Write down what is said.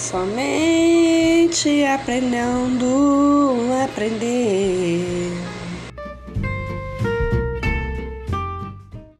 Somente aprendendo a aprender.